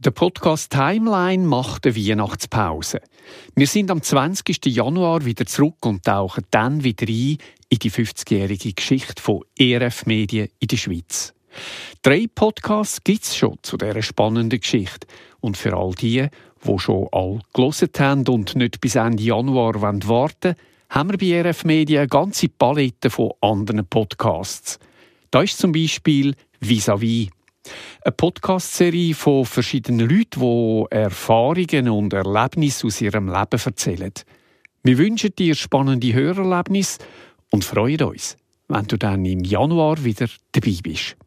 Der Podcast Timeline macht eine Weihnachtspause. Wir sind am 20. Januar wieder zurück und tauchen dann wieder ein in die 50-jährige Geschichte von ERF Medien in der Schweiz. Drei Podcasts gibt es schon zu dieser spannenden Geschichte. Und für all die, die schon all gelesen haben und nicht bis Ende Januar warten wollen, haben wir bei ERF Medien eine ganze Palette von anderen Podcasts. Da ist zum Beispiel Vis-à-vis. Eine Podcast-Serie von verschiedenen Leuten, die Erfahrungen und Erlebnisse aus ihrem Leben erzählen. Wir wünschen dir spannende Hörerlebnisse und freuen uns, wenn du dann im Januar wieder dabei bist.